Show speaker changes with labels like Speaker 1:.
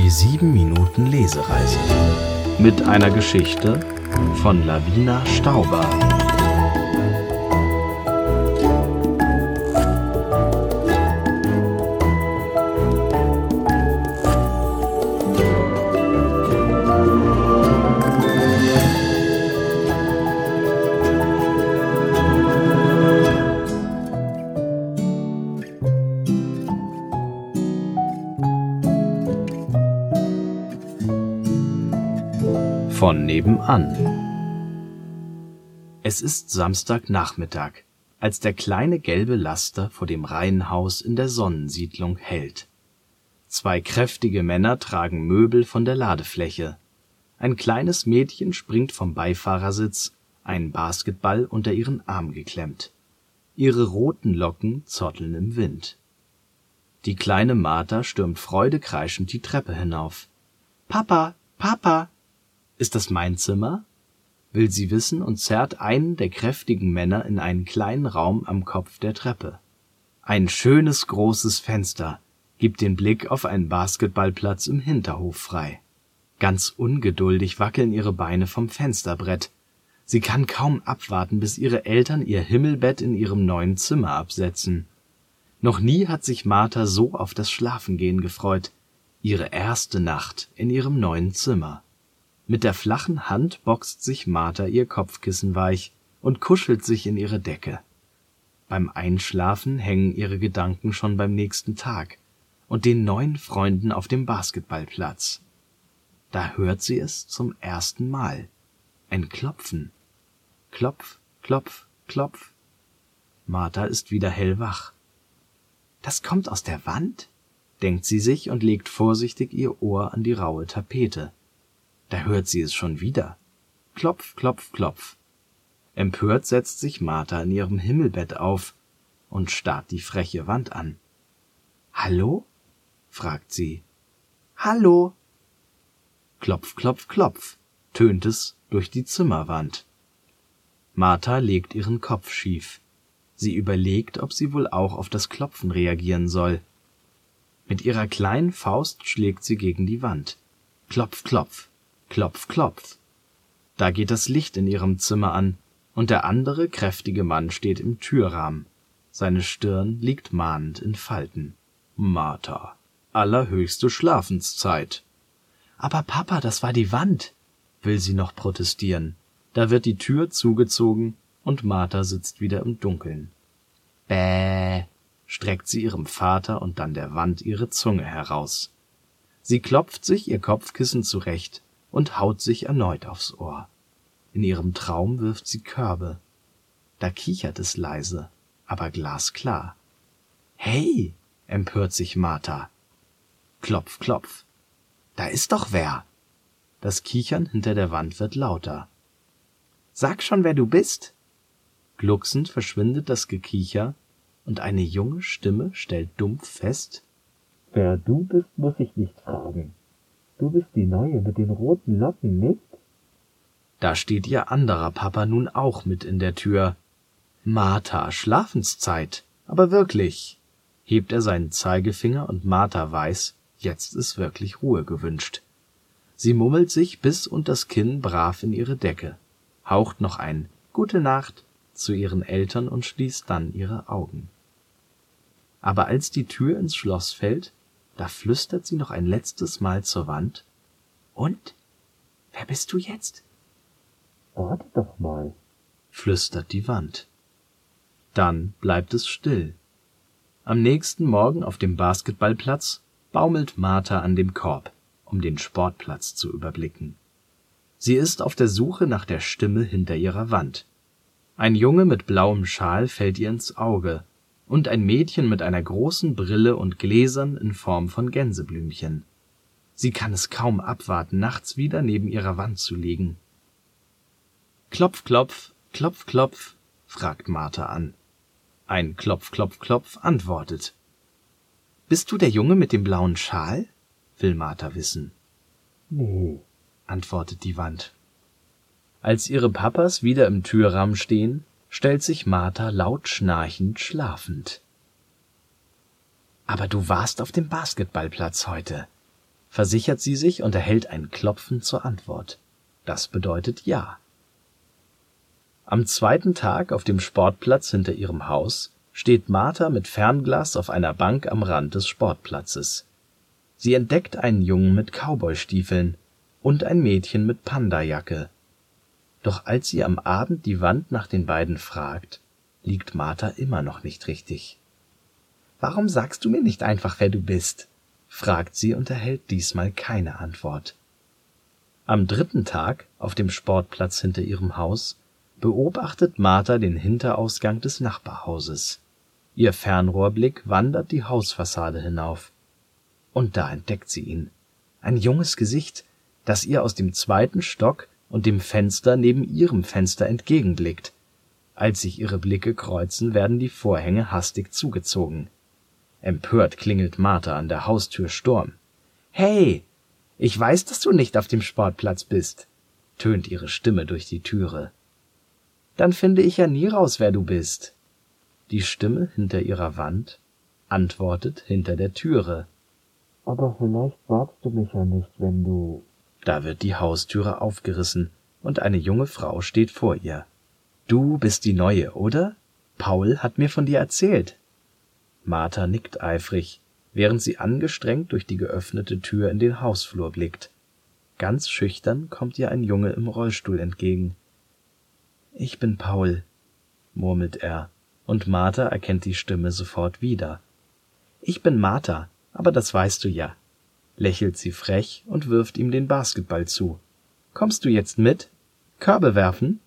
Speaker 1: Die 7 Minuten Lesereise mit einer Geschichte von Lavina Stauber. Von nebenan. Es ist Samstagnachmittag, als der kleine gelbe Laster vor dem Reihenhaus in der Sonnensiedlung hält. Zwei kräftige Männer tragen Möbel von der Ladefläche. Ein kleines Mädchen springt vom Beifahrersitz, einen Basketball unter ihren Arm geklemmt. Ihre roten Locken zotteln im Wind. Die kleine Martha stürmt freudekreischend die Treppe hinauf. Papa, Papa, ist das mein Zimmer? will sie wissen und zerrt einen der kräftigen Männer in einen kleinen Raum am Kopf der Treppe. Ein schönes großes Fenster gibt den Blick auf einen Basketballplatz im Hinterhof frei. Ganz ungeduldig wackeln ihre Beine vom Fensterbrett. Sie kann kaum abwarten, bis ihre Eltern ihr Himmelbett in ihrem neuen Zimmer absetzen. Noch nie hat sich Martha so auf das Schlafengehen gefreut. Ihre erste Nacht in ihrem neuen Zimmer. Mit der flachen Hand boxt sich Martha ihr Kopfkissen weich und kuschelt sich in ihre Decke. Beim Einschlafen hängen ihre Gedanken schon beim nächsten Tag und den neuen Freunden auf dem Basketballplatz. Da hört sie es zum ersten Mal. Ein Klopfen. Klopf, klopf, klopf. Martha ist wieder hellwach. Das kommt aus der Wand? denkt sie sich und legt vorsichtig ihr Ohr an die raue Tapete. Da hört sie es schon wieder. Klopf, klopf, klopf. Empört setzt sich Martha in ihrem Himmelbett auf und starrt die freche Wand an. Hallo? fragt sie. Hallo? Klopf, klopf, klopf, tönt es durch die Zimmerwand. Martha legt ihren Kopf schief. Sie überlegt, ob sie wohl auch auf das Klopfen reagieren soll. Mit ihrer kleinen Faust schlägt sie gegen die Wand. Klopf, klopf. Klopf, klopf. Da geht das Licht in ihrem Zimmer an, und der andere kräftige Mann steht im Türrahmen. Seine Stirn liegt mahnend in Falten. Martha, allerhöchste Schlafenszeit. Aber Papa, das war die Wand, will sie noch protestieren. Da wird die Tür zugezogen und Martha sitzt wieder im Dunkeln. Bäh, streckt sie ihrem Vater und dann der Wand ihre Zunge heraus. Sie klopft sich ihr Kopfkissen zurecht und haut sich erneut aufs Ohr. In ihrem Traum wirft sie Körbe. Da kichert es leise, aber glasklar. Hey, empört sich Martha. Klopf, klopf. Da ist doch wer. Das Kichern hinter der Wand wird lauter. Sag schon, wer du bist. Glucksend verschwindet das Gekicher und eine junge Stimme stellt dumpf fest,
Speaker 2: Wer du bist, muss ich nicht fragen. Du bist die Neue mit den roten Locken, nicht?
Speaker 1: Da steht ihr anderer Papa nun auch mit in der Tür. Martha, Schlafenszeit. Aber wirklich. Hebt er seinen Zeigefinger und Martha weiß, jetzt ist wirklich Ruhe gewünscht. Sie mummelt sich bis und das Kinn brav in ihre Decke, haucht noch ein Gute Nacht zu ihren Eltern und schließt dann ihre Augen. Aber als die Tür ins Schloss fällt, da flüstert sie noch ein letztes Mal zur Wand. Und? Wer bist du jetzt?
Speaker 2: Warte doch mal,
Speaker 1: flüstert die Wand. Dann bleibt es still. Am nächsten Morgen auf dem Basketballplatz baumelt Martha an dem Korb, um den Sportplatz zu überblicken. Sie ist auf der Suche nach der Stimme hinter ihrer Wand. Ein Junge mit blauem Schal fällt ihr ins Auge und ein Mädchen mit einer großen Brille und Gläsern in Form von Gänseblümchen. Sie kann es kaum abwarten, nachts wieder neben ihrer Wand zu liegen. Klopf, klopf, klopf, klopf, fragt Martha an. Ein Klopf, klopf, klopf antwortet. Bist du der Junge mit dem blauen Schal? will Martha wissen.
Speaker 2: Nee,
Speaker 1: antwortet die Wand. Als ihre Papas wieder im Türrahmen stehen, stellt sich Martha laut schnarchend schlafend. Aber du warst auf dem Basketballplatz heute. versichert sie sich und erhält ein Klopfen zur Antwort. Das bedeutet Ja. Am zweiten Tag auf dem Sportplatz hinter ihrem Haus steht Martha mit Fernglas auf einer Bank am Rand des Sportplatzes. Sie entdeckt einen Jungen mit Cowboystiefeln und ein Mädchen mit Pandajacke. Doch als sie am Abend die Wand nach den beiden fragt, liegt Martha immer noch nicht richtig. Warum sagst du mir nicht einfach, wer du bist? fragt sie und erhält diesmal keine Antwort. Am dritten Tag, auf dem Sportplatz hinter ihrem Haus, beobachtet Martha den Hinterausgang des Nachbarhauses. Ihr Fernrohrblick wandert die Hausfassade hinauf. Und da entdeckt sie ihn. Ein junges Gesicht, das ihr aus dem zweiten Stock und dem Fenster neben ihrem Fenster entgegenblickt. Als sich ihre Blicke kreuzen, werden die Vorhänge hastig zugezogen. Empört klingelt Martha an der Haustür Sturm. Hey, ich weiß, dass du nicht auf dem Sportplatz bist, tönt ihre Stimme durch die Türe. Dann finde ich ja nie raus, wer du bist. Die Stimme hinter ihrer Wand antwortet hinter der Türe.
Speaker 2: Aber vielleicht magst du mich ja nicht, wenn du.
Speaker 1: Da wird die Haustüre aufgerissen und eine junge Frau steht vor ihr. Du bist die Neue, oder? Paul hat mir von dir erzählt. Martha nickt eifrig, während sie angestrengt durch die geöffnete Tür in den Hausflur blickt. Ganz schüchtern kommt ihr ein Junge im Rollstuhl entgegen. Ich bin Paul, murmelt er, und Martha erkennt die Stimme sofort wieder. Ich bin Martha, aber das weißt du ja, lächelt sie frech und wirft ihm den Basketball zu. Kommst du jetzt mit? Körbe werfen?